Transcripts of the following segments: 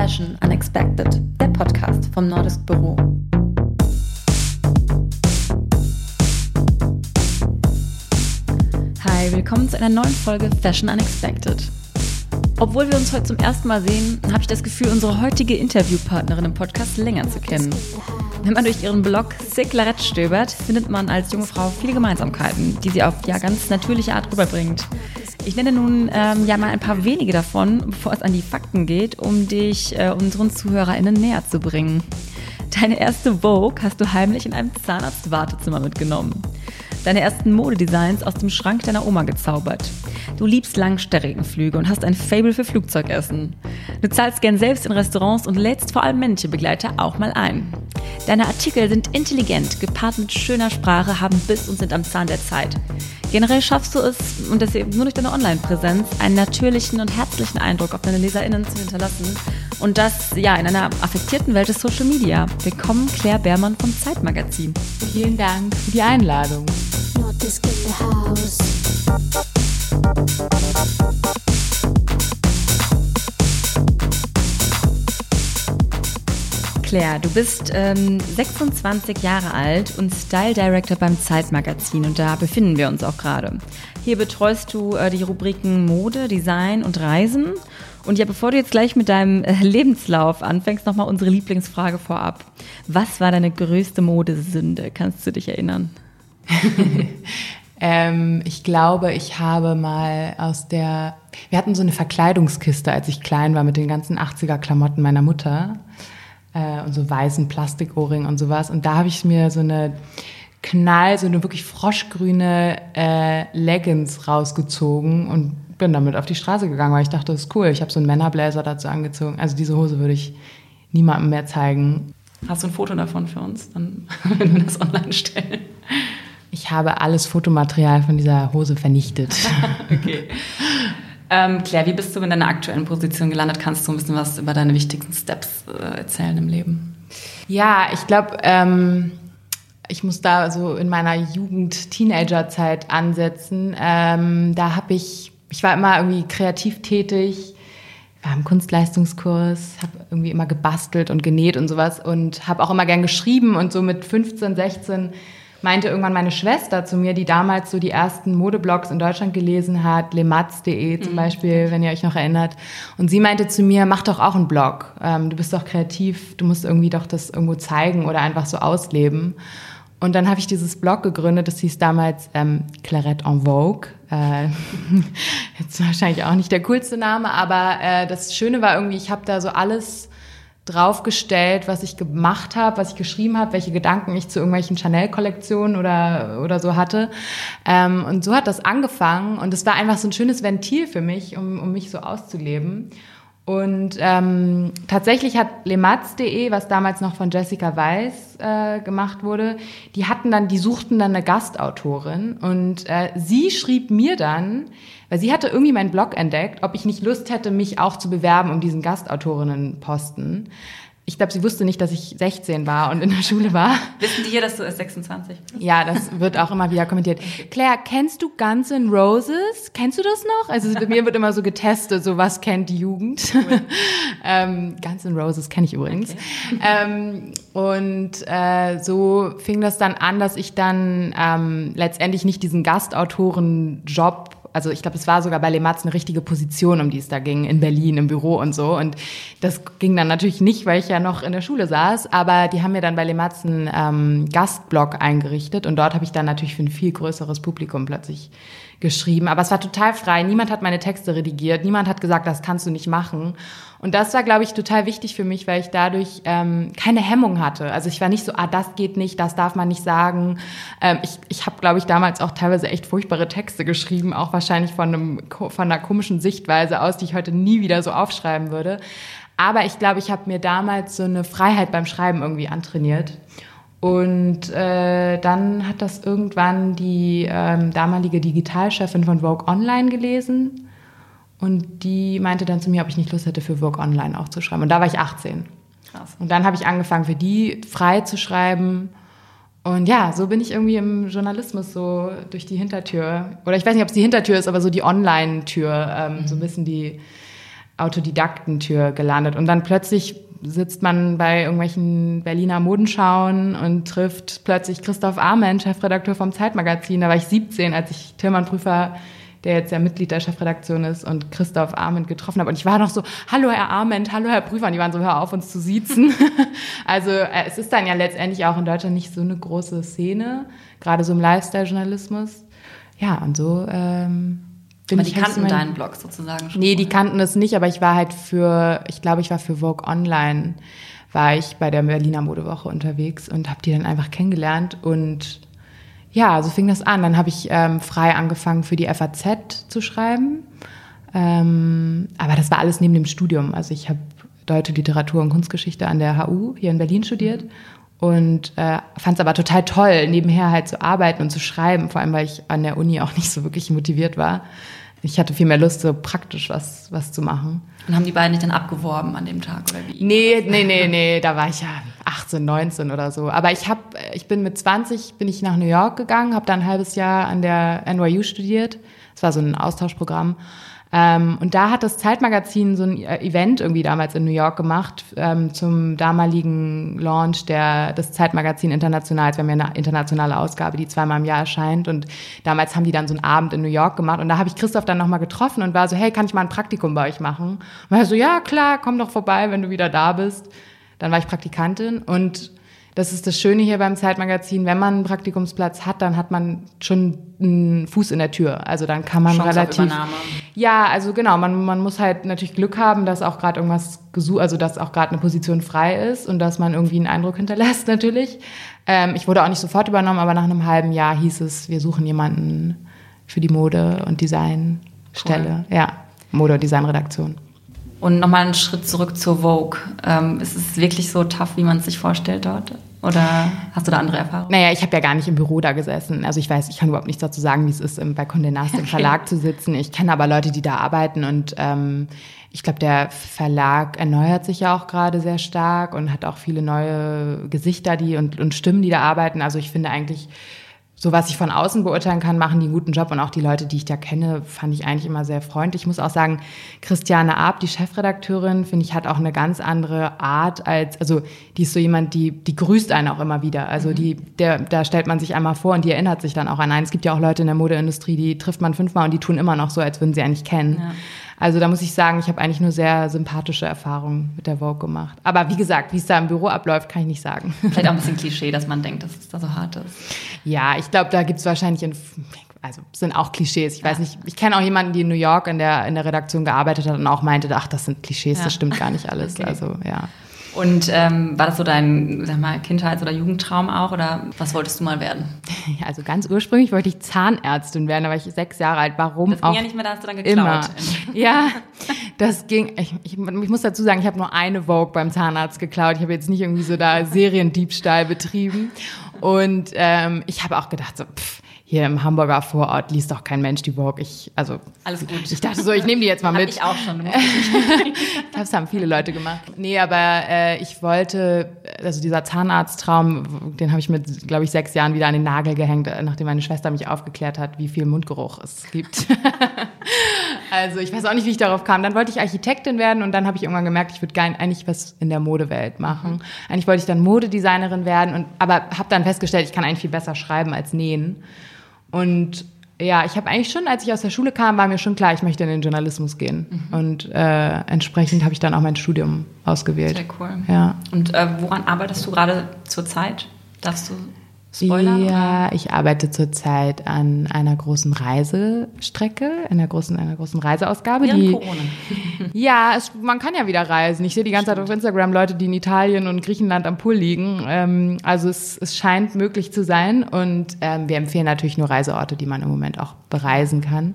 Fashion Unexpected, der Podcast vom Nordisk Büro. Hi, willkommen zu einer neuen Folge Fashion Unexpected. Obwohl wir uns heute zum ersten Mal sehen, habe ich das Gefühl, unsere heutige Interviewpartnerin im Podcast länger zu kennen. Wenn man durch ihren Blog Seclaret stöbert, findet man als junge Frau viele Gemeinsamkeiten, die sie auf ja ganz natürliche Art rüberbringt. Ich nenne nun ähm, ja mal ein paar wenige davon, bevor es an die Fakten geht, um dich äh, unseren ZuhörerInnen näher zu bringen. Deine erste Vogue hast du heimlich in einem Zahnarzt-Wartezimmer mitgenommen. Deine ersten Modedesigns aus dem Schrank deiner Oma gezaubert. Du liebst Langstreckenflüge und hast ein Fable für Flugzeugessen. Du zahlst gern selbst in Restaurants und lädst vor allem männliche Begleiter auch mal ein. Deine Artikel sind intelligent, gepaart mit schöner Sprache, haben Biss und sind am Zahn der Zeit. Generell schaffst du es, und das eben nur durch deine Online-Präsenz, einen natürlichen und herzlichen Eindruck auf deine LeserInnen zu hinterlassen. Und das, ja, in einer affektierten Welt des Social Media. Willkommen, Claire Beermann vom Zeitmagazin. Vielen Dank für die Einladung. Claire, du bist ähm, 26 Jahre alt und Style Director beim Zeitmagazin und da befinden wir uns auch gerade. Hier betreust du äh, die Rubriken Mode, Design und Reisen. Und ja, bevor du jetzt gleich mit deinem äh, Lebenslauf anfängst, nochmal unsere Lieblingsfrage vorab. Was war deine größte Modesünde? Kannst du dich erinnern? ähm, ich glaube, ich habe mal aus der, wir hatten so eine Verkleidungskiste, als ich klein war, mit den ganzen 80er-Klamotten meiner Mutter äh, und so weißen Plastikohrring und sowas. Und da habe ich mir so eine Knall, so eine wirklich froschgrüne äh, Leggings rausgezogen und bin damit auf die Straße gegangen, weil ich dachte, das ist cool. Ich habe so einen Männerbläser dazu angezogen. Also diese Hose würde ich niemandem mehr zeigen. Hast du ein Foto davon für uns, dann, wenn wir das online stellen? Ich habe alles Fotomaterial von dieser Hose vernichtet. okay. Ähm, Claire, wie bist du in deiner aktuellen Position gelandet? Kannst du ein bisschen was über deine wichtigsten Steps äh, erzählen im Leben? Ja, ich glaube, ähm, ich muss da so in meiner Jugend-Teenager-Zeit ansetzen. Ähm, da habe ich, ich war immer irgendwie kreativ tätig, war im Kunstleistungskurs, habe irgendwie immer gebastelt und genäht und sowas und habe auch immer gern geschrieben und so mit 15, 16 meinte irgendwann meine Schwester zu mir, die damals so die ersten Modeblogs in Deutschland gelesen hat, lematz.de zum mhm. Beispiel, wenn ihr euch noch erinnert. Und sie meinte zu mir, mach doch auch einen Blog. Ähm, du bist doch kreativ, du musst irgendwie doch das irgendwo zeigen oder einfach so ausleben. Und dann habe ich dieses Blog gegründet, das hieß damals ähm, Clarette en Vogue. Äh, jetzt wahrscheinlich auch nicht der coolste Name, aber äh, das Schöne war irgendwie, ich habe da so alles draufgestellt, was ich gemacht habe, was ich geschrieben habe, welche Gedanken ich zu irgendwelchen Chanel-Kollektionen oder, oder so hatte. Ähm, und so hat das angefangen und es war einfach so ein schönes Ventil für mich, um, um mich so auszuleben. Und ähm, tatsächlich hat lematz.de, was damals noch von Jessica Weiss äh, gemacht wurde, die hatten dann, die suchten dann eine Gastautorin und äh, sie schrieb mir dann, weil sie hatte irgendwie meinen Blog entdeckt, ob ich nicht Lust hätte, mich auch zu bewerben um diesen Gastautorinnenposten. Ich glaube, sie wusste nicht, dass ich 16 war und in der Schule war. Wissen die hier, dass du erst 26 bist? Ja, das wird auch immer wieder kommentiert. Claire, kennst du Guns N' Roses? Kennst du das noch? Also bei mir wird immer so getestet, so was kennt die Jugend. Cool. ähm, Guns N' Roses kenne ich übrigens. Okay. Ähm, und äh, so fing das dann an, dass ich dann ähm, letztendlich nicht diesen Gastautoren-Job also ich glaube, es war sogar bei Lematz eine richtige Position, um die es da ging, in Berlin, im Büro und so. Und das ging dann natürlich nicht, weil ich ja noch in der Schule saß, aber die haben mir dann bei Lematz einen ähm, Gastblog eingerichtet und dort habe ich dann natürlich für ein viel größeres Publikum plötzlich geschrieben. Aber es war total frei. Niemand hat meine Texte redigiert. Niemand hat gesagt, das kannst du nicht machen. Und das war, glaube ich, total wichtig für mich, weil ich dadurch ähm, keine Hemmung hatte. Also ich war nicht so, ah, das geht nicht, das darf man nicht sagen. Ähm, ich ich habe, glaube ich, damals auch teilweise echt furchtbare Texte geschrieben, auch wahrscheinlich von, einem, von einer komischen Sichtweise aus, die ich heute nie wieder so aufschreiben würde. Aber ich glaube, ich habe mir damals so eine Freiheit beim Schreiben irgendwie antrainiert. Und äh, dann hat das irgendwann die ähm, damalige Digitalchefin von Vogue Online gelesen. Und die meinte dann zu mir, ob ich nicht Lust hätte, für Vogue Online auch zu schreiben. Und da war ich 18. Krass. Und dann habe ich angefangen, für die frei zu schreiben. Und ja, so bin ich irgendwie im Journalismus so durch die Hintertür. Oder ich weiß nicht, ob es die Hintertür ist, aber so die Online-Tür. Ähm, mhm. So ein bisschen die Autodidaktentür gelandet. Und dann plötzlich sitzt man bei irgendwelchen Berliner Modenschauen und trifft plötzlich Christoph Arment, Chefredakteur vom Zeitmagazin. Da war ich 17, als ich Tilman Prüfer der jetzt ja Mitglied der Chefredaktion ist und Christoph Arment getroffen habe. Und ich war noch so, hallo Herr Arment, hallo Herr Prüfer. Und die waren so, hör auf, uns zu siezen. also äh, es ist dann ja letztendlich auch in Deutschland nicht so eine große Szene, gerade so im Lifestyle-Journalismus. Ja, und so ähm, aber die kannten mein, deinen Blog sozusagen schon. Nee, die kannten es nicht, aber ich war halt für, ich glaube, ich war für Vogue Online, war ich bei der Berliner Modewoche unterwegs und habe die dann einfach kennengelernt und ja, so fing das an. Dann habe ich ähm, frei angefangen für die FAZ zu schreiben. Ähm, aber das war alles neben dem Studium. Also ich habe Deutsche Literatur und Kunstgeschichte an der HU hier in Berlin studiert und äh, fand es aber total toll, nebenher halt zu arbeiten und zu schreiben, vor allem weil ich an der Uni auch nicht so wirklich motiviert war. Ich hatte viel mehr Lust, so praktisch was, was zu machen. Und haben die beiden nicht dann abgeworben an dem Tag oder wie? Nee, nee, nee, nee, da war ich ja 18, 19 oder so. Aber ich habe, ich bin mit 20 bin ich nach New York gegangen, habe da ein halbes Jahr an der NYU studiert. Das war so ein Austauschprogramm ähm, und da hat das Zeitmagazin so ein äh, Event irgendwie damals in New York gemacht ähm, zum damaligen Launch der, des Zeitmagazin Internationals. Wir haben ja eine internationale Ausgabe, die zweimal im Jahr erscheint. Und damals haben die dann so einen Abend in New York gemacht. Und da habe ich Christoph dann nochmal getroffen und war so, hey, kann ich mal ein Praktikum bei euch machen? Und er so, ja, klar, komm doch vorbei, wenn du wieder da bist. Dann war ich Praktikantin und das ist das Schöne hier beim Zeitmagazin, wenn man einen Praktikumsplatz hat, dann hat man schon einen Fuß in der Tür. Also dann kann man Chance relativ. Ja, also genau, man, man muss halt natürlich Glück haben, dass auch gerade irgendwas gesucht, also dass auch gerade eine Position frei ist und dass man irgendwie einen Eindruck hinterlässt natürlich. Ähm, ich wurde auch nicht sofort übernommen, aber nach einem halben Jahr hieß es, wir suchen jemanden für die Mode- und Designstelle. Cool. Ja, Mode- und Designredaktion. Und nochmal einen Schritt zurück zur Vogue. Ähm, ist es wirklich so tough, wie man es sich vorstellt dort? Oder hast du da andere Erfahrungen? Naja, ich habe ja gar nicht im Büro da gesessen. Also ich weiß, ich kann überhaupt nichts dazu sagen, wie es ist, bei Condé Nast im Verlag zu sitzen. Ich kenne aber Leute, die da arbeiten und ähm, ich glaube, der Verlag erneuert sich ja auch gerade sehr stark und hat auch viele neue Gesichter die und, und Stimmen, die da arbeiten. Also ich finde eigentlich so was ich von außen beurteilen kann, machen die einen guten Job. Und auch die Leute, die ich da kenne, fand ich eigentlich immer sehr freundlich. Ich muss auch sagen, Christiane Ab, die Chefredakteurin, finde ich, hat auch eine ganz andere Art als, also die ist so jemand, die, die grüßt einen auch immer wieder. Also mhm. die, der, da stellt man sich einmal vor und die erinnert sich dann auch an einen. Es gibt ja auch Leute in der Modeindustrie, die trifft man fünfmal und die tun immer noch so, als würden sie eigentlich kennen. Ja. Also da muss ich sagen, ich habe eigentlich nur sehr sympathische Erfahrungen mit der Vogue gemacht. Aber wie gesagt, wie es da im Büro abläuft, kann ich nicht sagen. Vielleicht auch ein bisschen Klischee, dass man denkt, dass es da so hart ist. Ja, ich glaube, da gibt es wahrscheinlich in also sind auch Klischees. Ich weiß nicht, ich kenne auch jemanden, die in New York in der, in der Redaktion gearbeitet hat und auch meinte, ach, das sind Klischees, ja. das stimmt gar nicht alles. Okay. Also, ja. Und ähm, war das so dein, sag mal, Kindheits- oder Jugendtraum auch oder was wolltest du mal werden? Also ganz ursprünglich wollte ich Zahnärztin werden, da war ich sechs Jahre alt. Warum das ging auch ja nicht mehr, da hast du dann geklaut. Immer. Ja, das ging. Ich, ich, ich muss dazu sagen, ich habe nur eine Vogue beim Zahnarzt geklaut. Ich habe jetzt nicht irgendwie so da Seriendiebstahl betrieben. Und ähm, ich habe auch gedacht so, pff, hier im Hamburger Vorort liest doch kein Mensch die Vogue. Ich, also, Alles gut. Ich dachte so, ich nehme die jetzt mal mit. ich auch schon. das haben viele Leute gemacht. Nee, aber äh, ich wollte, also dieser Zahnarzttraum, den habe ich mit, glaube ich, sechs Jahren wieder an den Nagel gehängt, nachdem meine Schwester mich aufgeklärt hat, wie viel Mundgeruch es gibt. also ich weiß auch nicht, wie ich darauf kam. Dann wollte ich Architektin werden und dann habe ich irgendwann gemerkt, ich würde gerne eigentlich was in der Modewelt machen. Mhm. Eigentlich wollte ich dann Modedesignerin werden, und, aber habe dann festgestellt, ich kann eigentlich viel besser schreiben als nähen. Und ja, ich habe eigentlich schon, als ich aus der Schule kam, war mir schon klar, ich möchte in den Journalismus gehen. Mhm. Und äh, entsprechend habe ich dann auch mein Studium ausgewählt. Sehr cool. Ja. Und äh, woran arbeitest du gerade zurzeit? Darfst du Spoilern? Ja, oder? ich arbeite zurzeit an einer großen Reisestrecke, einer großen, einer großen Reiseausgabe. Während die, Corona. ja, es, man kann ja wieder reisen. Ich sehe die ganze Stimmt. Zeit auf Instagram Leute, die in Italien und Griechenland am Pool liegen. Ähm, also es, es scheint möglich zu sein und ähm, wir empfehlen natürlich nur Reiseorte, die man im Moment auch bereisen kann.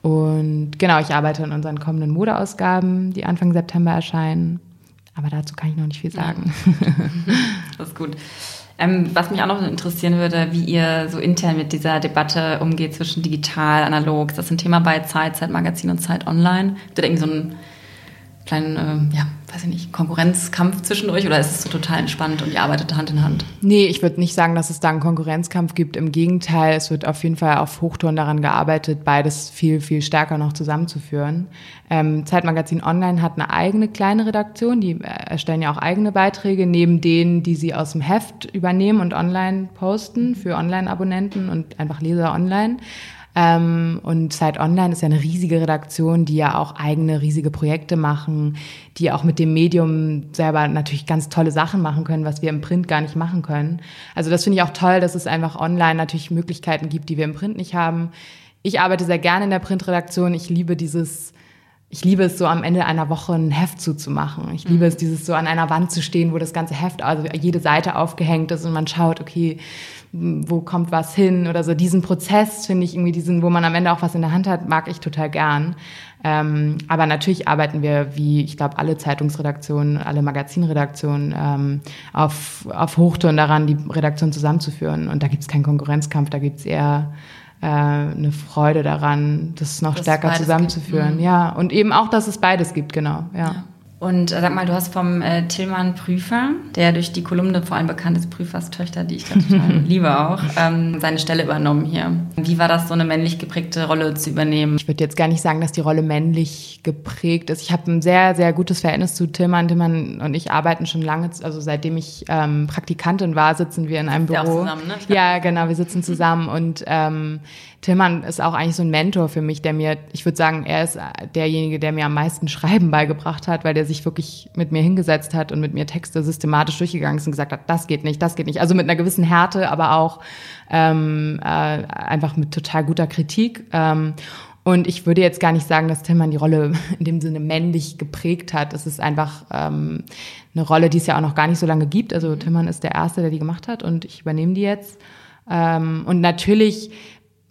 Und genau, ich arbeite an unseren kommenden Modeausgaben, die Anfang September erscheinen. Aber dazu kann ich noch nicht viel sagen. Ja. Das ist gut. Ähm, was mich auch noch interessieren würde, wie ihr so intern mit dieser Debatte umgeht zwischen digital, analog. Ist das ein Thema bei Zeit, Zeitmagazin und Zeit Online? Habt ihr da irgendwie so einen kleinen äh, ja, weiß ich nicht, Konkurrenzkampf zwischen euch oder ist es so total entspannt und ihr arbeitet Hand in Hand? Nee, ich würde nicht sagen, dass es da einen Konkurrenzkampf gibt. Im Gegenteil, es wird auf jeden Fall auf Hochtouren daran gearbeitet, beides viel, viel stärker noch zusammenzuführen. Ähm, Zeitmagazin Online hat eine eigene kleine Redaktion, die äh, erstellen ja auch eigene Beiträge, neben denen, die sie aus dem Heft übernehmen und online posten für Online-Abonnenten und einfach Leser online. Ähm, und Zeit Online ist ja eine riesige Redaktion, die ja auch eigene riesige Projekte machen, die auch mit dem Medium selber natürlich ganz tolle Sachen machen können, was wir im Print gar nicht machen können. Also das finde ich auch toll, dass es einfach online natürlich Möglichkeiten gibt, die wir im Print nicht haben. Ich arbeite sehr gerne in der Printredaktion. Ich liebe dieses ich liebe es so am Ende einer Woche ein Heft zuzumachen. Ich liebe mhm. es, dieses so an einer Wand zu stehen, wo das ganze Heft, also jede Seite aufgehängt ist und man schaut, okay, wo kommt was hin oder so. Diesen Prozess finde ich irgendwie, diesen, wo man am Ende auch was in der Hand hat, mag ich total gern. Ähm, aber natürlich arbeiten wir, wie ich glaube, alle Zeitungsredaktionen, alle Magazinredaktionen, ähm, auf, auf Hochtouren daran, die Redaktion zusammenzuführen. Und da gibt es keinen Konkurrenzkampf, da gibt es eher äh, eine Freude daran, das noch das stärker zusammenzuführen. Mhm. Ja, und eben auch, dass es beides gibt, genau. ja. ja. Und äh, sag mal, du hast vom äh, Tillmann Prüfer, der durch die Kolumne vor allem bekannt ist, Prüferstöchter, die ich total liebe auch, ähm, seine Stelle übernommen hier. Wie war das, so eine männlich geprägte Rolle zu übernehmen? Ich würde jetzt gar nicht sagen, dass die Rolle männlich geprägt ist. Ich habe ein sehr, sehr gutes Verhältnis zu Tillmann. Tillmann und ich arbeiten schon lange, also seitdem ich ähm, Praktikantin war, sitzen wir in einem Büro. Ja, zusammen, ne? ja genau, wir sitzen zusammen und ähm, Tillmann ist auch eigentlich so ein Mentor für mich, der mir, ich würde sagen, er ist derjenige, der mir am meisten Schreiben beigebracht hat, weil der sich wirklich mit mir hingesetzt hat und mit mir Texte systematisch durchgegangen ist und gesagt hat, das geht nicht, das geht nicht. Also mit einer gewissen Härte, aber auch ähm, äh, einfach mit total guter Kritik. Ähm, und ich würde jetzt gar nicht sagen, dass Tillmann die Rolle in dem Sinne männlich geprägt hat. Es ist einfach ähm, eine Rolle, die es ja auch noch gar nicht so lange gibt. Also Tillmann ist der Erste, der die gemacht hat und ich übernehme die jetzt. Ähm, und natürlich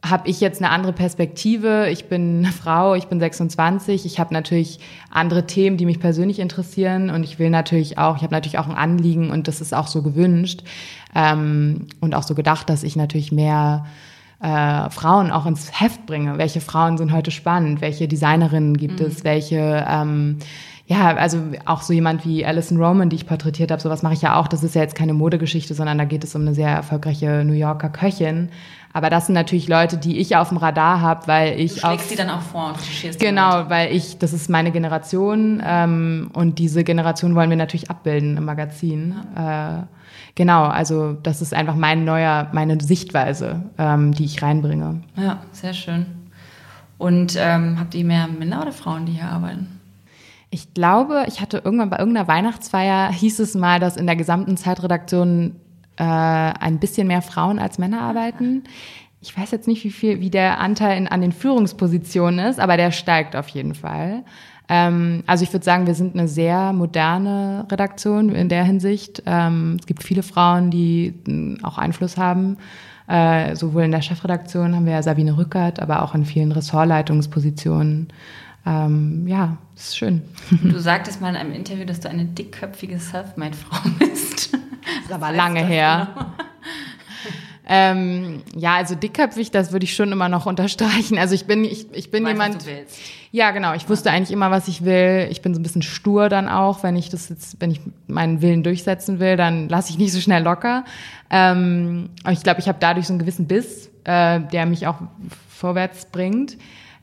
habe ich jetzt eine andere Perspektive. Ich bin eine Frau, ich bin 26. Ich habe natürlich andere Themen, die mich persönlich interessieren und ich will natürlich auch, ich habe natürlich auch ein Anliegen und das ist auch so gewünscht ähm, und auch so gedacht, dass ich natürlich mehr äh, Frauen auch ins Heft bringe. Welche Frauen sind heute spannend? Welche Designerinnen gibt mhm. es? Welche ähm, ja, also auch so jemand wie Alison Roman, die ich porträtiert habe, sowas mache ich ja auch. Das ist ja jetzt keine Modegeschichte, sondern da geht es um eine sehr erfolgreiche New Yorker Köchin. Aber das sind natürlich Leute, die ich auf dem Radar habe, weil ich du schlägst sie dann auch vor Genau, weil ich, das ist meine Generation ähm, und diese Generation wollen wir natürlich abbilden im Magazin. Ja. Äh, genau, also das ist einfach mein neuer, meine Sichtweise, ähm, die ich reinbringe. Ja, sehr schön. Und ähm, habt ihr mehr Männer oder Frauen, die hier arbeiten? Ich glaube, ich hatte irgendwann bei irgendeiner Weihnachtsfeier hieß es mal, dass in der gesamten Zeitredaktion äh, ein bisschen mehr Frauen als Männer arbeiten. Ich weiß jetzt nicht, wie viel, wie der Anteil in, an den Führungspositionen ist, aber der steigt auf jeden Fall. Ähm, also ich würde sagen, wir sind eine sehr moderne Redaktion in der Hinsicht. Ähm, es gibt viele Frauen, die äh, auch Einfluss haben. Äh, sowohl in der Chefredaktion haben wir ja Sabine Rückert, aber auch in vielen Ressortleitungspositionen. Ähm, ja, ist schön. Du sagtest mal in einem Interview, dass du eine dickköpfige Selfmade-Frau bist. Das ist aber lange her. Genau? ähm, ja, also dickköpfig, das würde ich schon immer noch unterstreichen. Also ich bin, ich, ich bin weißt, jemand. Ja, genau. Ich wusste eigentlich immer, was ich will. Ich bin so ein bisschen stur dann auch, wenn ich das jetzt, wenn ich meinen Willen durchsetzen will, dann lasse ich nicht so schnell locker. Ähm, aber ich glaube, ich habe dadurch so einen gewissen Biss, äh, der mich auch vorwärts bringt.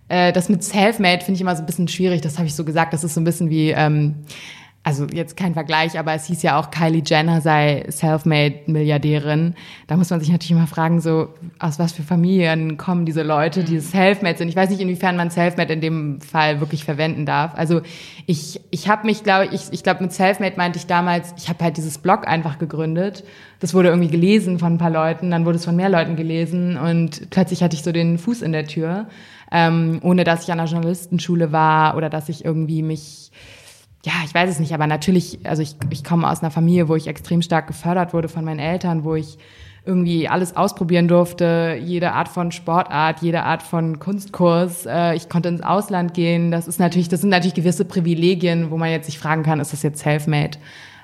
Äh, das mit Selfmade finde ich immer so ein bisschen schwierig. Das habe ich so gesagt. Das ist so ein bisschen wie ähm, also jetzt kein Vergleich, aber es hieß ja auch, Kylie Jenner sei Selfmade-Milliardärin. Da muss man sich natürlich immer fragen, so aus was für Familien kommen diese Leute, die mhm. Selfmade sind. Ich weiß nicht, inwiefern man Selfmade in dem Fall wirklich verwenden darf. Also ich, ich habe mich, glaube ich, ich glaube mit Selfmade meinte ich damals, ich habe halt dieses Blog einfach gegründet. Das wurde irgendwie gelesen von ein paar Leuten, dann wurde es von mehr Leuten gelesen und plötzlich hatte ich so den Fuß in der Tür, ähm, ohne dass ich an einer Journalistenschule war oder dass ich irgendwie mich ja, ich weiß es nicht, aber natürlich, also ich, ich komme aus einer Familie, wo ich extrem stark gefördert wurde von meinen Eltern, wo ich irgendwie alles ausprobieren durfte, jede Art von Sportart, jede Art von Kunstkurs. Äh, ich konnte ins Ausland gehen. Das ist natürlich, das sind natürlich gewisse Privilegien, wo man jetzt sich fragen kann, ist das jetzt self-made?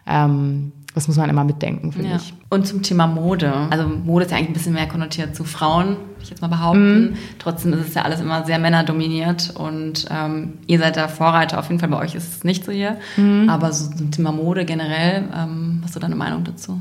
Ähm, das muss man immer mitdenken, finde ja. ich. Und zum Thema Mode. Also Mode ist ja eigentlich ein bisschen mehr konnotiert zu Frauen, würde ich jetzt mal behaupten. Mm. Trotzdem ist es ja alles immer sehr männerdominiert und ähm, ihr seid da Vorreiter. Auf jeden Fall bei euch ist es nicht so hier. Mm. Aber so zum Thema Mode generell, ähm, was ist so deine Meinung dazu?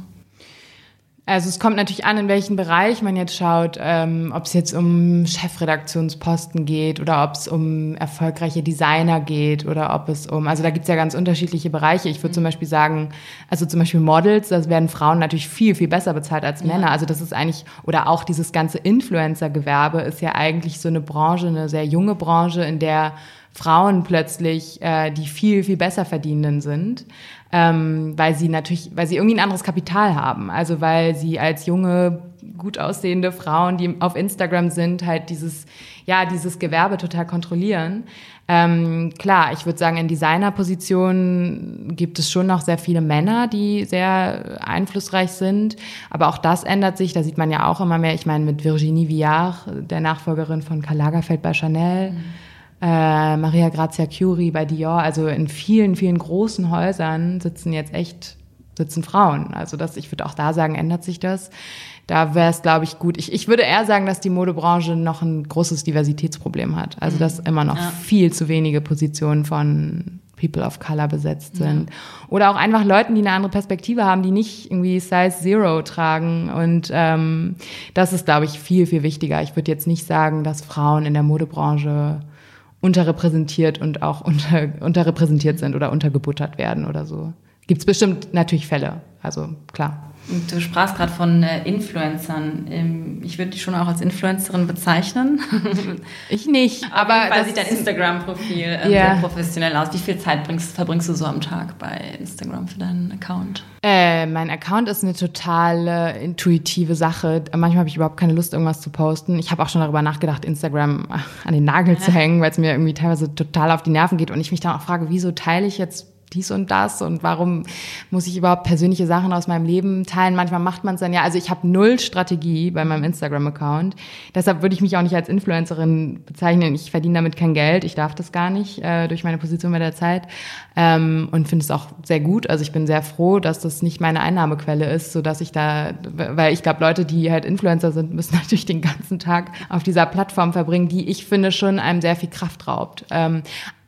Also es kommt natürlich an, in welchen Bereich man jetzt schaut, ähm, ob es jetzt um Chefredaktionsposten geht oder ob es um erfolgreiche Designer geht oder ob es um, also da gibt's ja ganz unterschiedliche Bereiche. Ich würde mhm. zum Beispiel sagen, also zum Beispiel Models, das werden Frauen natürlich viel, viel besser bezahlt als Männer. Ja. Also das ist eigentlich, oder auch dieses ganze Influencer-Gewerbe ist ja eigentlich so eine Branche, eine sehr junge Branche, in der Frauen plötzlich äh, die viel, viel besser verdienenden sind ähm, weil sie natürlich, weil sie irgendwie ein anderes Kapital haben. Also weil sie als junge, gut aussehende Frauen, die auf Instagram sind, halt dieses, ja, dieses Gewerbe total kontrollieren. Ähm, klar, ich würde sagen, in Designerpositionen gibt es schon noch sehr viele Männer, die sehr einflussreich sind. Aber auch das ändert sich. Da sieht man ja auch immer mehr. Ich meine, mit Virginie Viard, der Nachfolgerin von Karl Lagerfeld bei Chanel. Mhm äh, Maria Grazia Curie bei Dior, also in vielen, vielen großen Häusern sitzen jetzt echt, sitzen Frauen. Also das, ich würde auch da sagen, ändert sich das. Da wäre es, glaube ich, gut. Ich, ich würde eher sagen, dass die Modebranche noch ein großes Diversitätsproblem hat. Also dass mhm. immer noch ja. viel zu wenige Positionen von People of Color besetzt sind. Ja. Oder auch einfach Leuten, die eine andere Perspektive haben, die nicht irgendwie Size Zero tragen. Und ähm, das ist, glaube ich, viel, viel wichtiger. Ich würde jetzt nicht sagen, dass Frauen in der Modebranche unterrepräsentiert und auch unter, unterrepräsentiert sind oder untergebuttert werden oder so. Gibt es bestimmt natürlich Fälle, also klar. Du sprachst gerade von äh, Influencern. Ähm, ich würde dich schon auch als Influencerin bezeichnen. Ich nicht, aber weil sieht dein Instagram-Profil ähm, yeah. sehr professionell aus. Wie viel Zeit bringst, verbringst du so am Tag bei Instagram für deinen Account? Äh, mein Account ist eine total intuitive Sache. Manchmal habe ich überhaupt keine Lust, irgendwas zu posten. Ich habe auch schon darüber nachgedacht, Instagram an den Nagel ja. zu hängen, weil es mir irgendwie teilweise total auf die Nerven geht und ich mich dann auch frage, wieso teile ich jetzt dies und das und warum muss ich überhaupt persönliche Sachen aus meinem Leben teilen? Manchmal macht man es dann ja. Also ich habe null Strategie bei meinem Instagram-Account. Deshalb würde ich mich auch nicht als Influencerin bezeichnen. Ich verdiene damit kein Geld. Ich darf das gar nicht äh, durch meine Position bei der Zeit ähm, und finde es auch sehr gut. Also ich bin sehr froh, dass das nicht meine Einnahmequelle ist, so dass ich da, weil ich glaube, Leute, die halt Influencer sind, müssen natürlich den ganzen Tag auf dieser Plattform verbringen, die ich finde schon einem sehr viel Kraft raubt. Ähm,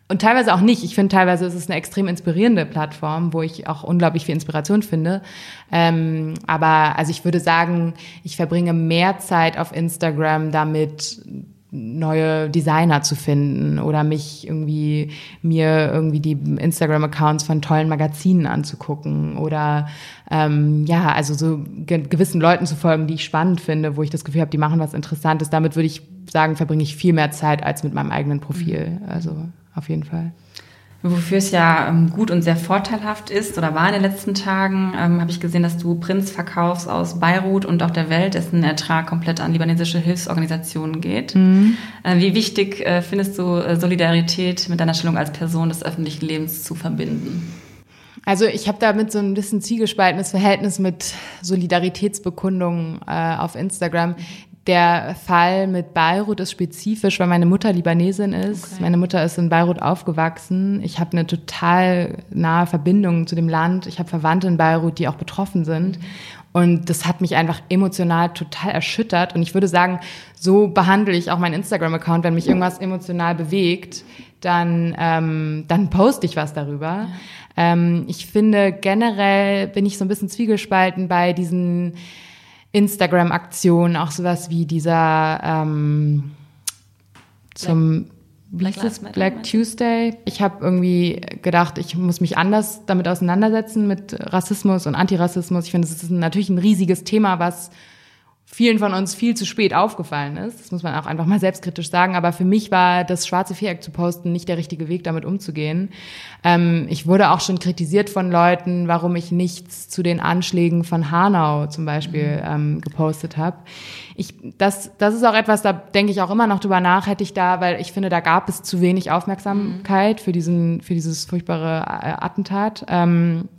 und teilweise auch nicht. Ich finde, teilweise ist es eine extrem inspirierende Plattform, wo ich auch unglaublich viel Inspiration finde. Ähm, aber also ich würde sagen, ich verbringe mehr Zeit auf Instagram damit, neue Designer zu finden oder mich irgendwie mir irgendwie die Instagram-Accounts von tollen Magazinen anzugucken oder ähm, ja, also so ge gewissen Leuten zu folgen, die ich spannend finde, wo ich das Gefühl habe, die machen was Interessantes. Damit würde ich sagen, verbringe ich viel mehr Zeit als mit meinem eigenen Profil. Also auf jeden Fall. Wofür es ja ähm, gut und sehr vorteilhaft ist oder war in den letzten Tagen, ähm, habe ich gesehen, dass du Prinz verkaufst aus Beirut und auch der Welt, dessen Ertrag komplett an libanesische Hilfsorganisationen geht. Mhm. Äh, wie wichtig äh, findest du äh, Solidarität mit deiner Stellung als Person des öffentlichen Lebens zu verbinden? Also ich habe damit so ein bisschen zielgespaltenes Verhältnis mit Solidaritätsbekundungen äh, auf Instagram. Der Fall mit Beirut ist spezifisch, weil meine Mutter Libanesin ist. Okay. Meine Mutter ist in Beirut aufgewachsen. Ich habe eine total nahe Verbindung zu dem Land. Ich habe Verwandte in Beirut, die auch betroffen sind. Und das hat mich einfach emotional total erschüttert. Und ich würde sagen, so behandle ich auch meinen Instagram-Account. Wenn mich irgendwas emotional bewegt, dann, ähm, dann poste ich was darüber. Ja. Ähm, ich finde generell bin ich so ein bisschen zwiegespalten bei diesen Instagram-Aktionen, auch sowas wie dieser ähm, zum Black, Black, Black Tuesday. Ich habe irgendwie gedacht, ich muss mich anders damit auseinandersetzen mit Rassismus und Antirassismus. Ich finde, es ist natürlich ein riesiges Thema, was vielen von uns viel zu spät aufgefallen ist. Das muss man auch einfach mal selbstkritisch sagen. Aber für mich war das schwarze Viereck zu posten nicht der richtige Weg, damit umzugehen. Ähm, ich wurde auch schon kritisiert von Leuten, warum ich nichts zu den Anschlägen von Hanau zum Beispiel mhm. ähm, gepostet habe. Ich, das, das ist auch etwas, da denke ich auch immer noch drüber nach, hätte ich da, weil ich finde, da gab es zu wenig Aufmerksamkeit mhm. für diesen, für dieses furchtbare äh, Attentat. Ähm,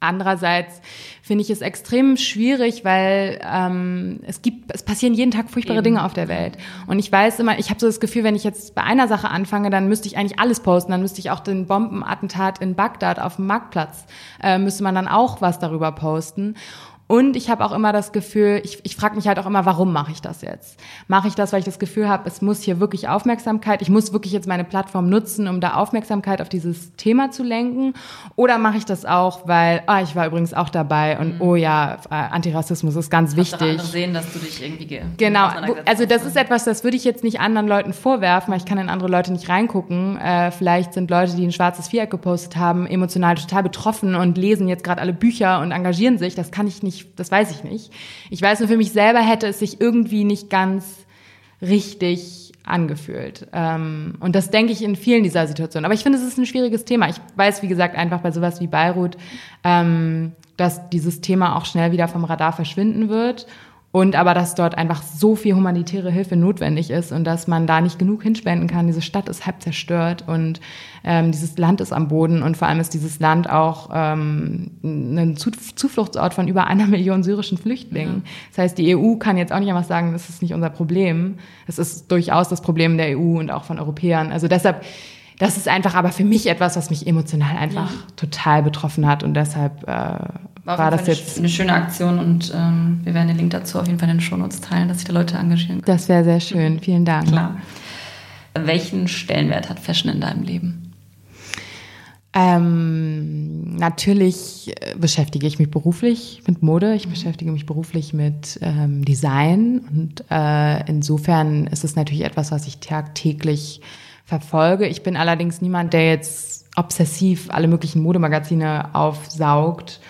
Andererseits finde ich es extrem schwierig, weil ähm, es gibt, es passieren jeden Tag furchtbare Eben. Dinge auf der Welt. Und ich weiß immer, ich habe so das Gefühl, wenn ich jetzt bei einer Sache anfange, dann müsste ich eigentlich alles posten. Dann müsste ich auch den Bombenattentat in Bagdad auf dem Marktplatz, äh, müsste man dann auch was darüber posten. Und ich habe auch immer das Gefühl, ich, ich frage mich halt auch immer, warum mache ich das jetzt? Mache ich das, weil ich das Gefühl habe, es muss hier wirklich Aufmerksamkeit, ich muss wirklich jetzt meine Plattform nutzen, um da Aufmerksamkeit auf dieses Thema zu lenken? Oder mache ich das auch, weil, ah, ich war übrigens auch dabei und mhm. oh ja, äh, Antirassismus ist ganz wichtig. Andere sehen, dass du dich irgendwie Genau, also das ist etwas, das würde ich jetzt nicht anderen Leuten vorwerfen, weil ich kann in andere Leute nicht reingucken. Äh, vielleicht sind Leute, die ein schwarzes Viereck gepostet haben, emotional total betroffen und lesen jetzt gerade alle Bücher und engagieren sich. Das kann ich nicht ich, das weiß ich nicht. Ich weiß nur, für mich selber hätte es sich irgendwie nicht ganz richtig angefühlt. Ähm, und das denke ich in vielen dieser Situationen. Aber ich finde, es ist ein schwieriges Thema. Ich weiß, wie gesagt, einfach bei sowas wie Beirut, ähm, dass dieses Thema auch schnell wieder vom Radar verschwinden wird und aber, dass dort einfach so viel humanitäre Hilfe notwendig ist und dass man da nicht genug hinspenden kann. Diese Stadt ist halb zerstört und ähm, dieses Land ist am Boden und vor allem ist dieses Land auch ähm, ein Zufluchtsort von über einer Million syrischen Flüchtlingen. Ja. Das heißt, die EU kann jetzt auch nicht einfach sagen, das ist nicht unser Problem. Es ist durchaus das Problem der EU und auch von Europäern. Also deshalb, das ist einfach aber für mich etwas, was mich emotional einfach ja. total betroffen hat und deshalb äh, war, war das jetzt eine schöne Aktion und ähm, wir werden den Link dazu auf jeden Fall in den Shownotes teilen, dass sich da Leute engagieren können. Das wäre sehr schön. Vielen Dank. Klar. Welchen Stellenwert hat Fashion in deinem Leben? Ähm, natürlich äh, beschäftige ich mich beruflich mit Mode, ich beschäftige mich beruflich mit ähm, Design und äh, insofern ist es natürlich etwas, was ich tagtäglich verfolge. Ich bin allerdings niemand, der jetzt obsessiv alle möglichen Modemagazine aufsaugt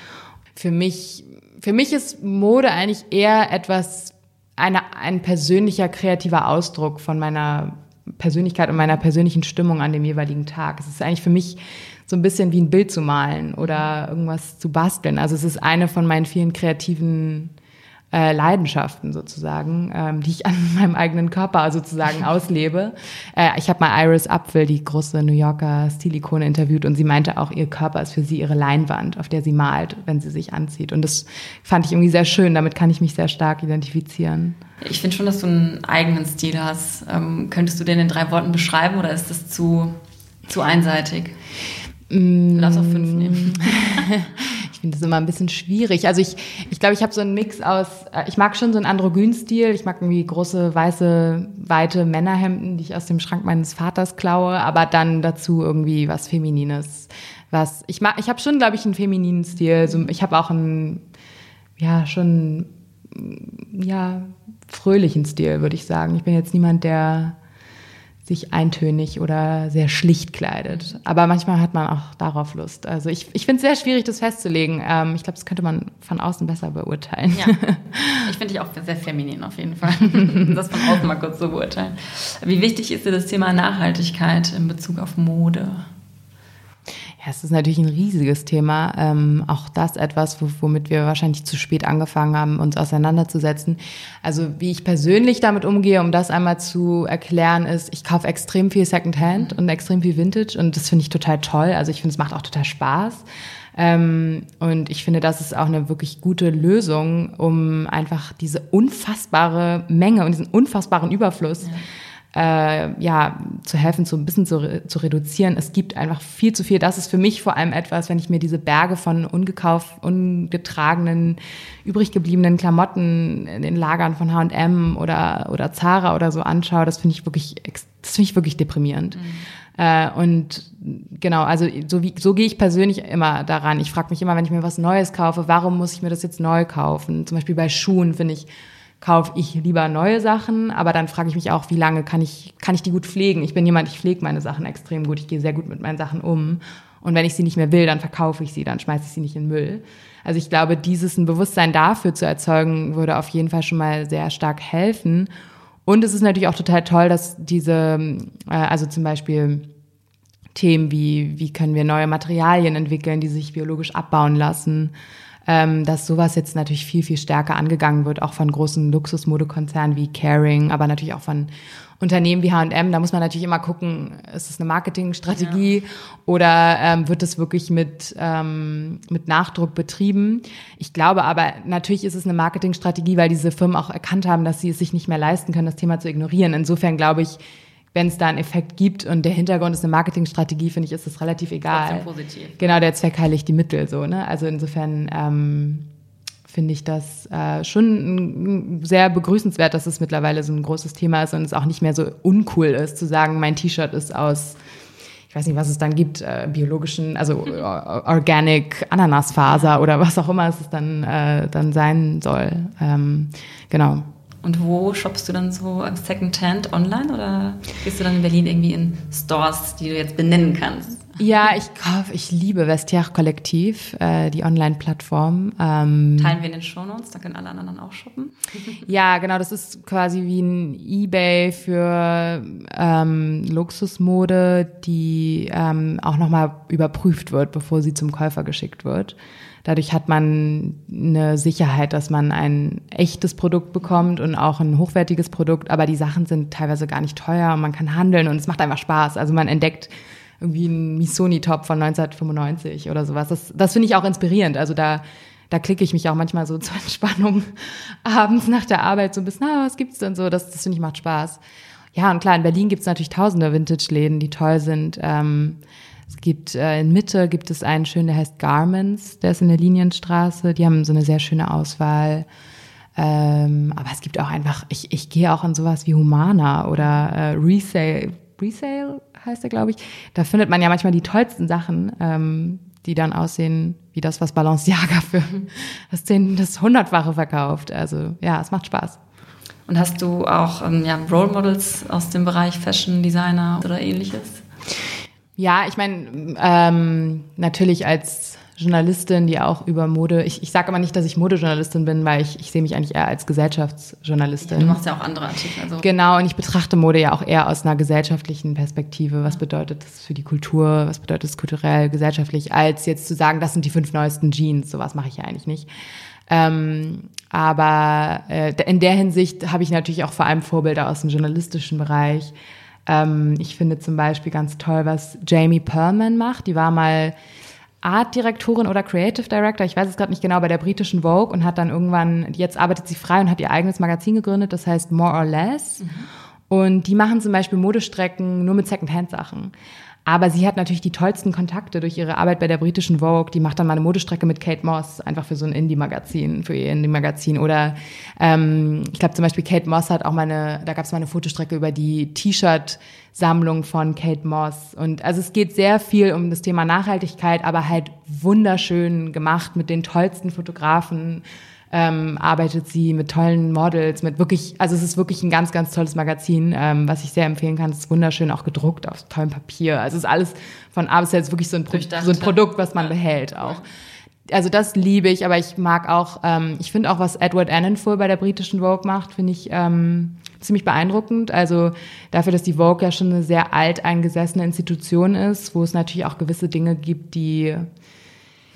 für mich, für mich ist Mode eigentlich eher etwas, eine, ein persönlicher kreativer Ausdruck von meiner Persönlichkeit und meiner persönlichen Stimmung an dem jeweiligen Tag. Es ist eigentlich für mich so ein bisschen wie ein Bild zu malen oder irgendwas zu basteln. Also es ist eine von meinen vielen kreativen äh, Leidenschaften sozusagen, ähm, die ich an meinem eigenen Körper sozusagen auslebe. Äh, ich habe mal Iris Apfel, die große New Yorker Stilikone, interviewt und sie meinte auch, ihr Körper ist für sie ihre Leinwand, auf der sie malt, wenn sie sich anzieht. Und das fand ich irgendwie sehr schön. Damit kann ich mich sehr stark identifizieren. Ich finde schon, dass du einen eigenen Stil hast. Ähm, könntest du den in drei Worten beschreiben oder ist das zu, zu einseitig? Du darfst auch fünf nehmen. ich finde das immer ein bisschen schwierig. Also ich, ich glaube, ich habe so einen Mix aus, äh, ich mag schon so einen Androgyn-Stil. Ich mag irgendwie große, weiße, weite Männerhemden, die ich aus dem Schrank meines Vaters klaue, aber dann dazu irgendwie was Feminines. Was, ich mag, ich habe schon, glaube ich, einen femininen Stil. So, ich habe auch einen, ja, schon, ja, fröhlichen Stil, würde ich sagen. Ich bin jetzt niemand, der sich eintönig oder sehr schlicht kleidet. Aber manchmal hat man auch darauf Lust. Also ich, ich finde es sehr schwierig, das festzulegen. Ähm, ich glaube, das könnte man von außen besser beurteilen. Ja. Ich finde dich auch sehr feminin auf jeden Fall. das von außen mal kurz so beurteilen. Wie wichtig ist dir das Thema Nachhaltigkeit in Bezug auf Mode? Ja, es ist natürlich ein riesiges Thema. Ähm, auch das etwas, womit wir wahrscheinlich zu spät angefangen haben, uns auseinanderzusetzen. Also wie ich persönlich damit umgehe, um das einmal zu erklären, ist, ich kaufe extrem viel Secondhand und extrem viel Vintage und das finde ich total toll. Also ich finde, es macht auch total Spaß. Ähm, und ich finde, das ist auch eine wirklich gute Lösung, um einfach diese unfassbare Menge und diesen unfassbaren Überfluss ja äh, ja, zu helfen, so ein bisschen zu, zu reduzieren. Es gibt einfach viel zu viel. Das ist für mich vor allem etwas, wenn ich mir diese Berge von ungekauft, ungetragenen, übrig gebliebenen Klamotten in den Lagern von H&M oder, oder Zara oder so anschaue, das finde ich wirklich, das finde ich wirklich deprimierend. Mhm. Äh, und genau, also so, wie, so gehe ich persönlich immer daran. Ich frage mich immer, wenn ich mir was Neues kaufe, warum muss ich mir das jetzt neu kaufen? Zum Beispiel bei Schuhen finde ich, kaufe ich lieber neue Sachen, aber dann frage ich mich auch, wie lange kann ich, kann ich die gut pflegen? Ich bin jemand, ich pflege meine Sachen extrem gut, ich gehe sehr gut mit meinen Sachen um. Und wenn ich sie nicht mehr will, dann verkaufe ich sie, dann schmeiße ich sie nicht in Müll. Also ich glaube, dieses ein Bewusstsein dafür zu erzeugen, würde auf jeden Fall schon mal sehr stark helfen. Und es ist natürlich auch total toll, dass diese, äh, also zum Beispiel Themen wie, wie können wir neue Materialien entwickeln, die sich biologisch abbauen lassen, ähm, dass sowas jetzt natürlich viel, viel stärker angegangen wird, auch von großen Luxusmodekonzernen wie Caring, aber natürlich auch von Unternehmen wie H&M, da muss man natürlich immer gucken, ist es eine Marketingstrategie ja. oder ähm, wird es wirklich mit, ähm, mit Nachdruck betrieben? Ich glaube aber, natürlich ist es eine Marketingstrategie, weil diese Firmen auch erkannt haben, dass sie es sich nicht mehr leisten können, das Thema zu ignorieren. Insofern glaube ich, wenn es da einen Effekt gibt und der Hintergrund ist eine Marketingstrategie, finde ich, ist es relativ egal. Positiv. Genau, der Zweck heiligt die Mittel so. Ne? Also insofern ähm, finde ich das äh, schon sehr begrüßenswert, dass es mittlerweile so ein großes Thema ist und es auch nicht mehr so uncool ist, zu sagen, mein T-Shirt ist aus ich weiß nicht, was es dann gibt, äh, biologischen, also äh, Organic Ananasfaser oder was auch immer es dann, äh, dann sein soll. Ähm, genau. Und wo shoppst du dann so Secondhand online oder gehst du dann in Berlin irgendwie in Stores, die du jetzt benennen kannst? Ja, ich kaufe, ich liebe Vestiaire Kollektiv, äh, die Online-Plattform. Ähm, Teilen wir in den Shownotes, da können alle anderen auch shoppen. ja, genau, das ist quasi wie ein Ebay für ähm, Luxusmode, die ähm, auch nochmal überprüft wird, bevor sie zum Käufer geschickt wird. Dadurch hat man eine Sicherheit, dass man ein echtes Produkt bekommt und auch ein hochwertiges Produkt, aber die Sachen sind teilweise gar nicht teuer und man kann handeln und es macht einfach Spaß. Also man entdeckt irgendwie einen Missoni-Top von 1995 oder sowas. Das, das finde ich auch inspirierend. Also da, da klicke ich mich auch manchmal so zur Entspannung abends nach der Arbeit so ein bisschen, na, was gibt's denn so? Das, das finde ich macht Spaß. Ja, und klar, in Berlin gibt's natürlich tausende Vintage-Läden, die toll sind. Ähm, es gibt äh, in Mitte gibt es einen schönen, der heißt Garments, der ist in der Linienstraße. Die haben so eine sehr schöne Auswahl. Ähm, aber es gibt auch einfach, ich, ich gehe auch an sowas wie Humana oder äh, Resale. Resale heißt der, glaube ich. Da findet man ja manchmal die tollsten Sachen, ähm, die dann aussehen wie das, was Balenciaga für das, Zehn, das Hundertfache verkauft. Also ja, es macht Spaß. Und hast du auch ähm, ja, Role Models aus dem Bereich Fashion Designer oder ähnliches? Ja, ich meine, ähm, natürlich als Journalistin, die auch über Mode, ich, ich sage aber nicht, dass ich Modejournalistin bin, weil ich, ich sehe mich eigentlich eher als Gesellschaftsjournalistin. Ja, du machst ja auch andere Artikel. Also. Genau, und ich betrachte Mode ja auch eher aus einer gesellschaftlichen Perspektive. Was bedeutet das für die Kultur, was bedeutet das kulturell, gesellschaftlich, als jetzt zu sagen, das sind die fünf neuesten Jeans. Sowas mache ich ja eigentlich nicht. Ähm, aber äh, in der Hinsicht habe ich natürlich auch vor allem Vorbilder aus dem journalistischen Bereich. Ähm, ich finde zum Beispiel ganz toll, was Jamie Perlman macht. Die war mal Artdirektorin oder Creative Director, ich weiß es gerade nicht genau, bei der britischen Vogue und hat dann irgendwann, jetzt arbeitet sie frei und hat ihr eigenes Magazin gegründet, das heißt More or Less. Mhm. Und die machen zum Beispiel Modestrecken nur mit Secondhand-Sachen. Aber sie hat natürlich die tollsten Kontakte durch ihre Arbeit bei der britischen Vogue. Die macht dann mal eine Modestrecke mit Kate Moss, einfach für so ein Indie-Magazin, für ihr Indie-Magazin. Oder ähm, ich glaube zum Beispiel Kate Moss hat auch mal eine, da gab es mal eine Fotostrecke über die T-Shirt-Sammlung von Kate Moss. Und also es geht sehr viel um das Thema Nachhaltigkeit, aber halt wunderschön gemacht mit den tollsten Fotografen ähm, arbeitet sie mit tollen Models, mit wirklich, also es ist wirklich ein ganz, ganz tolles Magazin, ähm, was ich sehr empfehlen kann. Es ist wunderschön auch gedruckt auf tollem Papier. Also es ist alles von A bis Z wirklich so ein, Pro so ein Produkt, was man ja. behält auch. Also das liebe ich, aber ich mag auch, ähm, ich finde auch, was Edward Annenfull bei der britischen Vogue macht, finde ich ähm, ziemlich beeindruckend. Also dafür, dass die Vogue ja schon eine sehr alteingesessene Institution ist, wo es natürlich auch gewisse Dinge gibt, die,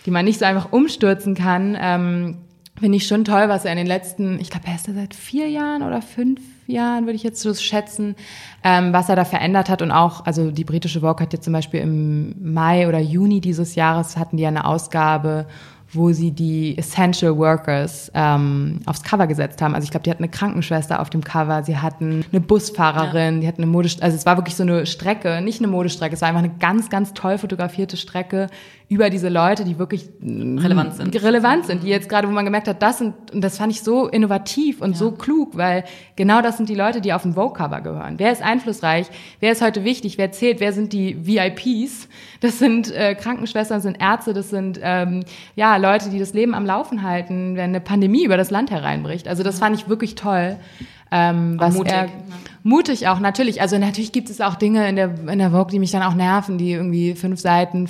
die man nicht so einfach umstürzen kann. Ähm, Finde ich schon toll, was er in den letzten, ich glaube, er ist da seit vier Jahren oder fünf Jahren, würde ich jetzt so schätzen, ähm, was er da verändert hat. Und auch, also die britische Vogue hat jetzt zum Beispiel im Mai oder Juni dieses Jahres hatten die eine Ausgabe, wo sie die Essential Workers ähm, aufs Cover gesetzt haben. Also ich glaube, die hatten eine Krankenschwester auf dem Cover, sie hatten eine Busfahrerin, ja. die hatten eine Modestrecke, also es war wirklich so eine Strecke, nicht eine Modestrecke, es war einfach eine ganz, ganz toll fotografierte Strecke über diese Leute, die wirklich relevant sind. Relevant sind, die jetzt gerade, wo man gemerkt hat, das sind, und das fand ich so innovativ und ja. so klug, weil genau das sind die Leute, die auf dem Vogue-Cover gehören. Wer ist einflussreich? Wer ist heute wichtig? Wer zählt? Wer sind die VIPs? Das sind äh, Krankenschwestern, das sind Ärzte, das sind ähm, ja Leute, die das Leben am Laufen halten, wenn eine Pandemie über das Land hereinbricht. Also das fand ich wirklich toll. Ähm, was mutig, er, mutig auch, natürlich. Also natürlich gibt es auch Dinge in der, in der Vogue, die mich dann auch nerven, die irgendwie fünf Seiten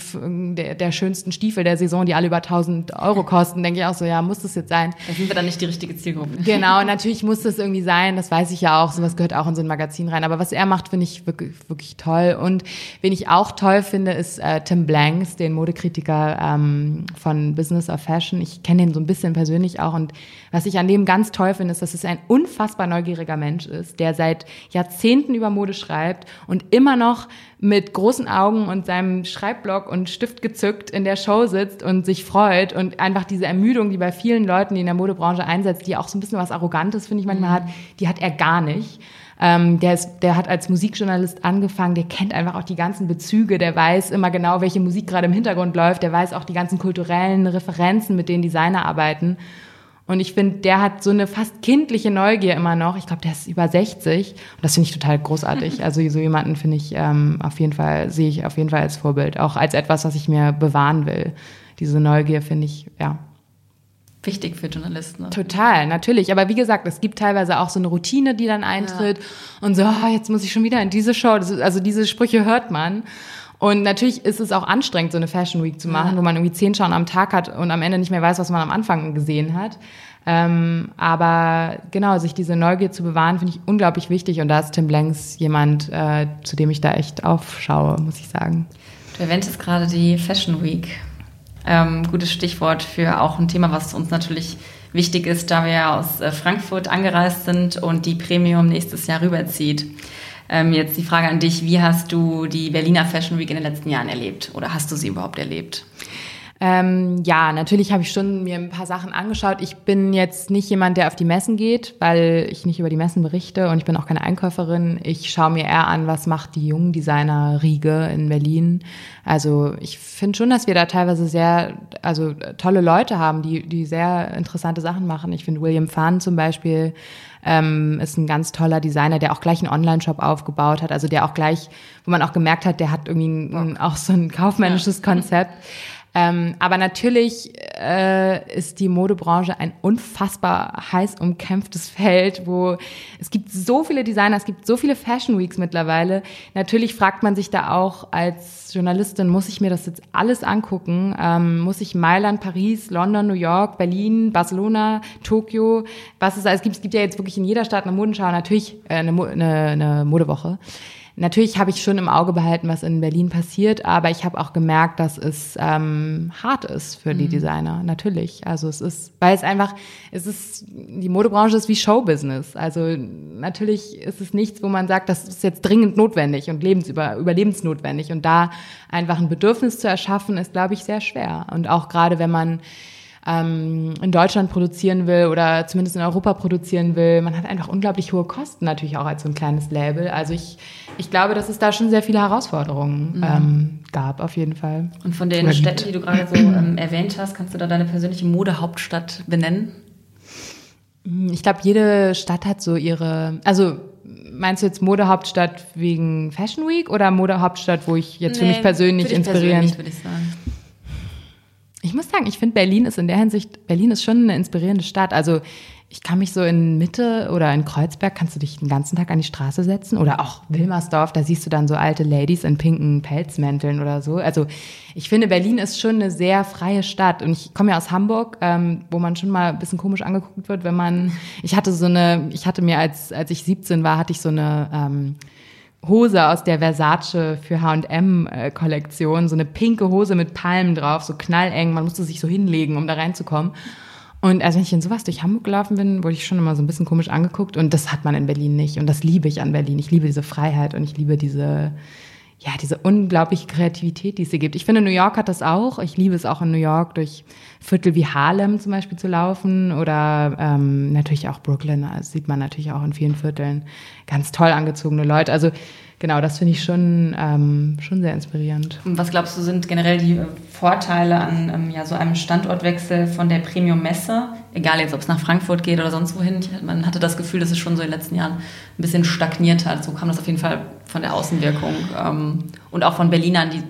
der, der schönsten Stiefel der Saison, die alle über 1000 Euro kosten, denke ich auch so, ja, muss das jetzt sein? Da sind wir dann nicht die richtige Zielgruppe. Genau, natürlich muss das irgendwie sein, das weiß ich ja auch, sowas gehört auch in so ein Magazin rein. Aber was er macht, finde ich wirklich, wirklich toll. Und wen ich auch toll finde, ist äh, Tim Blanks, den Modekritiker ähm, von Business of Fashion. Ich kenne ihn so ein bisschen persönlich auch und was ich an dem ganz toll finde, ist, dass es ein unfassbar neugieriger Mensch ist, der seit Jahrzehnten über Mode schreibt und immer noch mit großen Augen und seinem Schreibblock und Stift gezückt in der Show sitzt und sich freut und einfach diese Ermüdung, die bei vielen Leuten, die in der Modebranche einsetzt, die auch so ein bisschen was Arrogantes, finde ich manchmal mhm. hat, die hat er gar nicht. Ähm, der, ist, der hat als Musikjournalist angefangen, der kennt einfach auch die ganzen Bezüge, der weiß immer genau, welche Musik gerade im Hintergrund läuft, der weiß auch die ganzen kulturellen Referenzen, mit denen Designer arbeiten. Und ich finde, der hat so eine fast kindliche Neugier immer noch. Ich glaube, der ist über 60. Und das finde ich total großartig. Also so jemanden finde ich ähm, auf jeden Fall, sehe ich auf jeden Fall als Vorbild. Auch als etwas, was ich mir bewahren will. Diese Neugier finde ich, ja. Wichtig für Journalisten. Total, natürlich. Aber wie gesagt, es gibt teilweise auch so eine Routine, die dann eintritt. Ja. Und so, oh, jetzt muss ich schon wieder in diese Show. Ist, also diese Sprüche hört man. Und natürlich ist es auch anstrengend, so eine Fashion Week zu machen, ja. wo man irgendwie zehn Schauen am Tag hat und am Ende nicht mehr weiß, was man am Anfang gesehen hat. Ähm, aber genau, sich diese Neugier zu bewahren, finde ich unglaublich wichtig. Und da ist Tim Blanks jemand, äh, zu dem ich da echt aufschaue, muss ich sagen. Du erwähntest gerade die Fashion Week. Ähm, gutes Stichwort für auch ein Thema, was uns natürlich wichtig ist, da wir ja aus äh, Frankfurt angereist sind und die Premium nächstes Jahr rüberzieht. Ähm, jetzt die Frage an dich, wie hast du die Berliner Fashion Week in den letzten Jahren erlebt oder hast du sie überhaupt erlebt? Ähm, ja, natürlich habe ich schon mir ein paar Sachen angeschaut. Ich bin jetzt nicht jemand, der auf die Messen geht, weil ich nicht über die Messen berichte und ich bin auch keine Einkäuferin. Ich schaue mir eher an, was macht die jungen Designer Riege in Berlin. Also ich finde schon, dass wir da teilweise sehr, also tolle Leute haben, die, die sehr interessante Sachen machen. Ich finde William Fahn zum Beispiel ähm, ist ein ganz toller Designer, der auch gleich einen Online-Shop aufgebaut hat, also der auch gleich, wo man auch gemerkt hat, der hat irgendwie ein, auch so ein kaufmännisches Konzept. Ähm, aber natürlich äh, ist die Modebranche ein unfassbar heiß umkämpftes Feld, wo es gibt so viele Designer, es gibt so viele Fashion Weeks mittlerweile. Natürlich fragt man sich da auch als Journalistin, muss ich mir das jetzt alles angucken? Ähm, muss ich Mailand, Paris, London, New York, Berlin, Barcelona, Tokio, was es alles gibt? Es gibt ja jetzt wirklich in jeder Stadt eine Modenschau, natürlich äh, eine, eine, eine Modewoche. Natürlich habe ich schon im Auge behalten, was in Berlin passiert, aber ich habe auch gemerkt, dass es ähm, hart ist für die mhm. Designer. Natürlich. Also es ist, weil es einfach, es ist, die Modebranche ist wie Showbusiness. Also natürlich ist es nichts, wo man sagt, das ist jetzt dringend notwendig und lebensüber, überlebensnotwendig. Und da einfach ein Bedürfnis zu erschaffen, ist, glaube ich, sehr schwer. Und auch gerade wenn man ähm, in Deutschland produzieren will oder zumindest in Europa produzieren will. Man hat einfach unglaublich hohe Kosten natürlich auch als so ein kleines Label. Also ich, ich glaube, dass es da schon sehr viele Herausforderungen mhm. ähm, gab, auf jeden Fall. Und von den Städten, die du gerade so ähm, erwähnt hast, kannst du da deine persönliche Modehauptstadt benennen? Ich glaube, jede Stadt hat so ihre, also meinst du jetzt Modehauptstadt wegen Fashion Week oder Modehauptstadt, wo ich jetzt nee, für mich persönlich für inspirierend? Persönlich, würde ich sagen. Ich muss sagen, ich finde Berlin ist in der Hinsicht, Berlin ist schon eine inspirierende Stadt. Also ich kann mich so in Mitte oder in Kreuzberg, kannst du dich den ganzen Tag an die Straße setzen oder auch Wilmersdorf, da siehst du dann so alte Ladies in pinken Pelzmänteln oder so. Also ich finde, Berlin ist schon eine sehr freie Stadt und ich komme ja aus Hamburg, ähm, wo man schon mal ein bisschen komisch angeguckt wird, wenn man, ich hatte so eine, ich hatte mir als, als ich 17 war, hatte ich so eine, ähm, Hose aus der Versace für H&M Kollektion, so eine pinke Hose mit Palmen drauf, so knalleng, man musste sich so hinlegen, um da reinzukommen. Und als ich in sowas durch Hamburg gelaufen bin, wurde ich schon immer so ein bisschen komisch angeguckt und das hat man in Berlin nicht und das liebe ich an Berlin. Ich liebe diese Freiheit und ich liebe diese ja, diese unglaubliche Kreativität, die es hier gibt. Ich finde, New York hat das auch. Ich liebe es auch in New York, durch Viertel wie Harlem zum Beispiel zu laufen oder ähm, natürlich auch Brooklyn. Das sieht man natürlich auch in vielen Vierteln. Ganz toll angezogene Leute. Also genau, das finde ich schon, ähm, schon sehr inspirierend. Was glaubst du, sind generell die Vorteile an ähm, ja, so einem Standortwechsel von der Premium-Messe? Egal jetzt, ob es nach Frankfurt geht oder sonst wohin. Man hatte das Gefühl, dass es schon so in den letzten Jahren ein bisschen stagniert hat. So kam das auf jeden Fall von der Außenwirkung. Ähm, und auch von Berlinern, die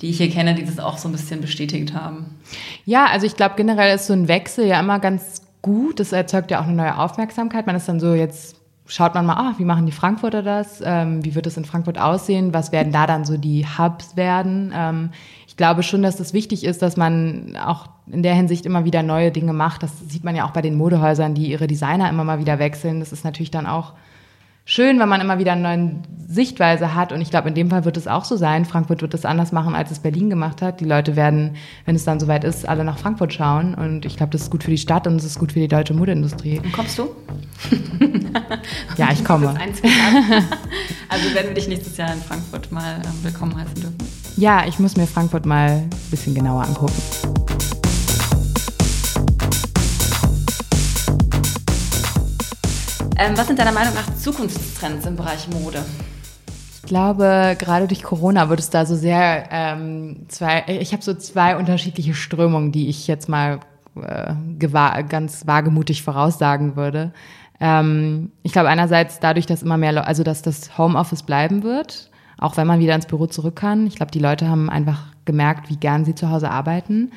die ich hier kenne, die das auch so ein bisschen bestätigt haben. Ja, also ich glaube generell ist so ein Wechsel ja immer ganz gut. Das erzeugt ja auch eine neue Aufmerksamkeit. Man ist dann so jetzt schaut man mal, ah, wie machen die Frankfurter das? Ähm, wie wird es in Frankfurt aussehen? Was werden da dann so die Hubs werden? Ähm, ich glaube schon, dass das wichtig ist, dass man auch in der Hinsicht immer wieder neue Dinge macht. Das sieht man ja auch bei den Modehäusern, die ihre Designer immer mal wieder wechseln. Das ist natürlich dann auch schön, wenn man immer wieder eine neue Sichtweise hat. Und ich glaube, in dem Fall wird es auch so sein. Frankfurt wird es anders machen, als es Berlin gemacht hat. Die Leute werden, wenn es dann soweit ist, alle nach Frankfurt schauen. Und ich glaube, das ist gut für die Stadt und es ist gut für die deutsche Modeindustrie. Und kommst du? ja, ich komme. also werden wir dich nächstes Jahr in Frankfurt mal ähm, willkommen heißen dürfen. Ja, ich muss mir Frankfurt mal ein bisschen genauer angucken. Ähm, was sind deiner Meinung nach Zukunftstrends im Bereich Mode? Ich glaube, gerade durch Corona wird es da so sehr ähm, zwei. Ich habe so zwei unterschiedliche Strömungen, die ich jetzt mal äh, ganz wagemutig voraussagen würde. Ähm, ich glaube einerseits dadurch, dass immer mehr, also dass das Homeoffice bleiben wird, auch wenn man wieder ins Büro zurück kann. Ich glaube, die Leute haben einfach gemerkt, wie gern sie zu Hause arbeiten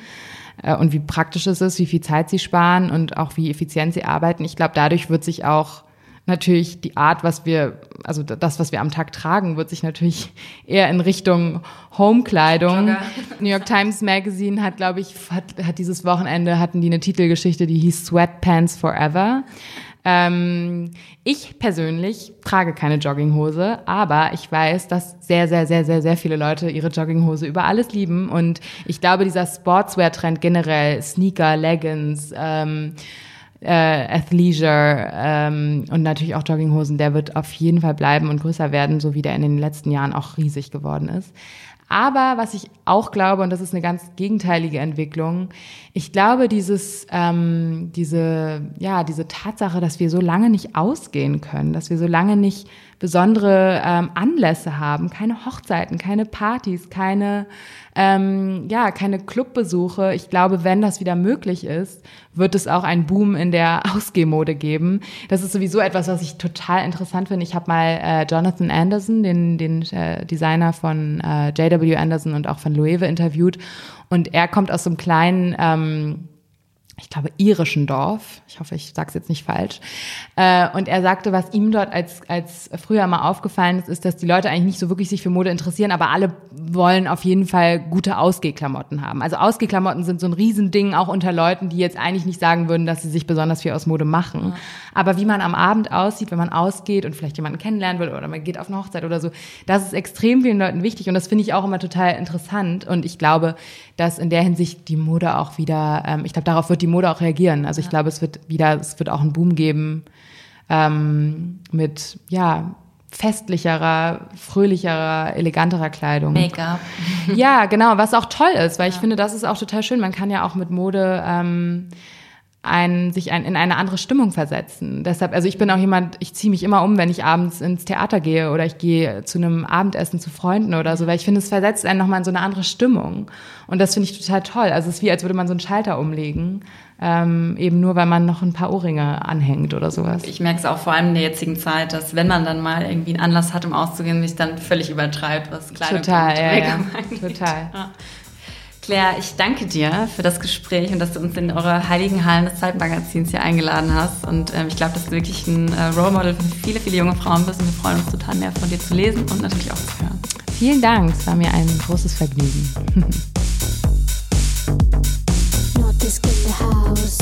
äh, und wie praktisch es ist, wie viel Zeit sie sparen und auch wie effizient sie arbeiten. Ich glaube, dadurch wird sich auch natürlich die Art, was wir, also das, was wir am Tag tragen, wird sich natürlich eher in Richtung Homekleidung. New York Times Magazine hat, glaube ich, hat, hat dieses Wochenende hatten die eine Titelgeschichte, die hieß Sweatpants Forever. Ähm, ich persönlich trage keine Jogginghose, aber ich weiß, dass sehr, sehr, sehr, sehr, sehr viele Leute ihre Jogginghose über alles lieben. Und ich glaube, dieser Sportswear-Trend generell, Sneaker, Leggings, ähm, äh, Athleisure ähm, und natürlich auch Jogginghosen, der wird auf jeden Fall bleiben und größer werden, so wie der in den letzten Jahren auch riesig geworden ist. Aber was ich auch glaube, und das ist eine ganz gegenteilige Entwicklung, ich glaube, dieses, ähm, diese, ja, diese Tatsache, dass wir so lange nicht ausgehen können, dass wir so lange nicht besondere ähm, Anlässe haben, keine Hochzeiten, keine Partys, keine, ähm, ja, keine Clubbesuche. Ich glaube, wenn das wieder möglich ist, wird es auch einen Boom in der Ausgehmode geben. Das ist sowieso etwas, was ich total interessant finde. Ich habe mal äh, Jonathan Anderson, den, den äh, Designer von äh, JW Anderson und auch von Loewe interviewt. Und er kommt aus so einem kleinen ähm, ich glaube, irischen Dorf. Ich hoffe, ich sage es jetzt nicht falsch. Äh, und er sagte, was ihm dort als, als früher mal aufgefallen ist, ist, dass die Leute eigentlich nicht so wirklich sich für Mode interessieren, aber alle wollen auf jeden Fall gute Ausgehklamotten haben. Also Ausgehklamotten sind so ein Riesending auch unter Leuten, die jetzt eigentlich nicht sagen würden, dass sie sich besonders viel aus Mode machen. Aber wie man am Abend aussieht, wenn man ausgeht und vielleicht jemanden kennenlernen will oder man geht auf eine Hochzeit oder so, das ist extrem vielen Leuten wichtig und das finde ich auch immer total interessant. Und ich glaube, dass in der Hinsicht die Mode auch wieder, ähm, ich glaube, darauf wird die Mode auch reagieren. Also ich ja. glaube, es wird wieder, es wird auch einen Boom geben ähm, mit, ja, festlicherer, fröhlicherer, eleganterer Kleidung. Make-up. Ja, genau, was auch toll ist, weil ja. ich finde, das ist auch total schön. Man kann ja auch mit Mode ähm, ein, sich ein, in eine andere Stimmung versetzen. Deshalb, also ich bin auch jemand, ich ziehe mich immer um, wenn ich abends ins Theater gehe oder ich gehe zu einem Abendessen zu Freunden oder so, weil ich finde, es versetzt einen nochmal in so eine andere Stimmung. Und das finde ich total toll. Also es ist wie, als würde man so einen Schalter umlegen. Ähm, eben nur, weil man noch ein paar Ohrringe anhängt oder sowas. Ich merke es auch vor allem in der jetzigen Zeit, dass wenn man dann mal irgendwie einen Anlass hat, um auszugehen, sich dann völlig übertreibt, was Kleidung Total, ja, ja. Total. Ja. Claire, ich danke dir für das Gespräch und dass du uns in eure heiligen Hallen des Zeitmagazins hier eingeladen hast. Und ähm, ich glaube, dass du wirklich ein äh, Role Model für viele, viele junge Frauen bist. Und wir freuen uns total mehr von dir zu lesen und natürlich auch zu hören. Vielen Dank, es war mir ein großes Vergnügen. Not this house.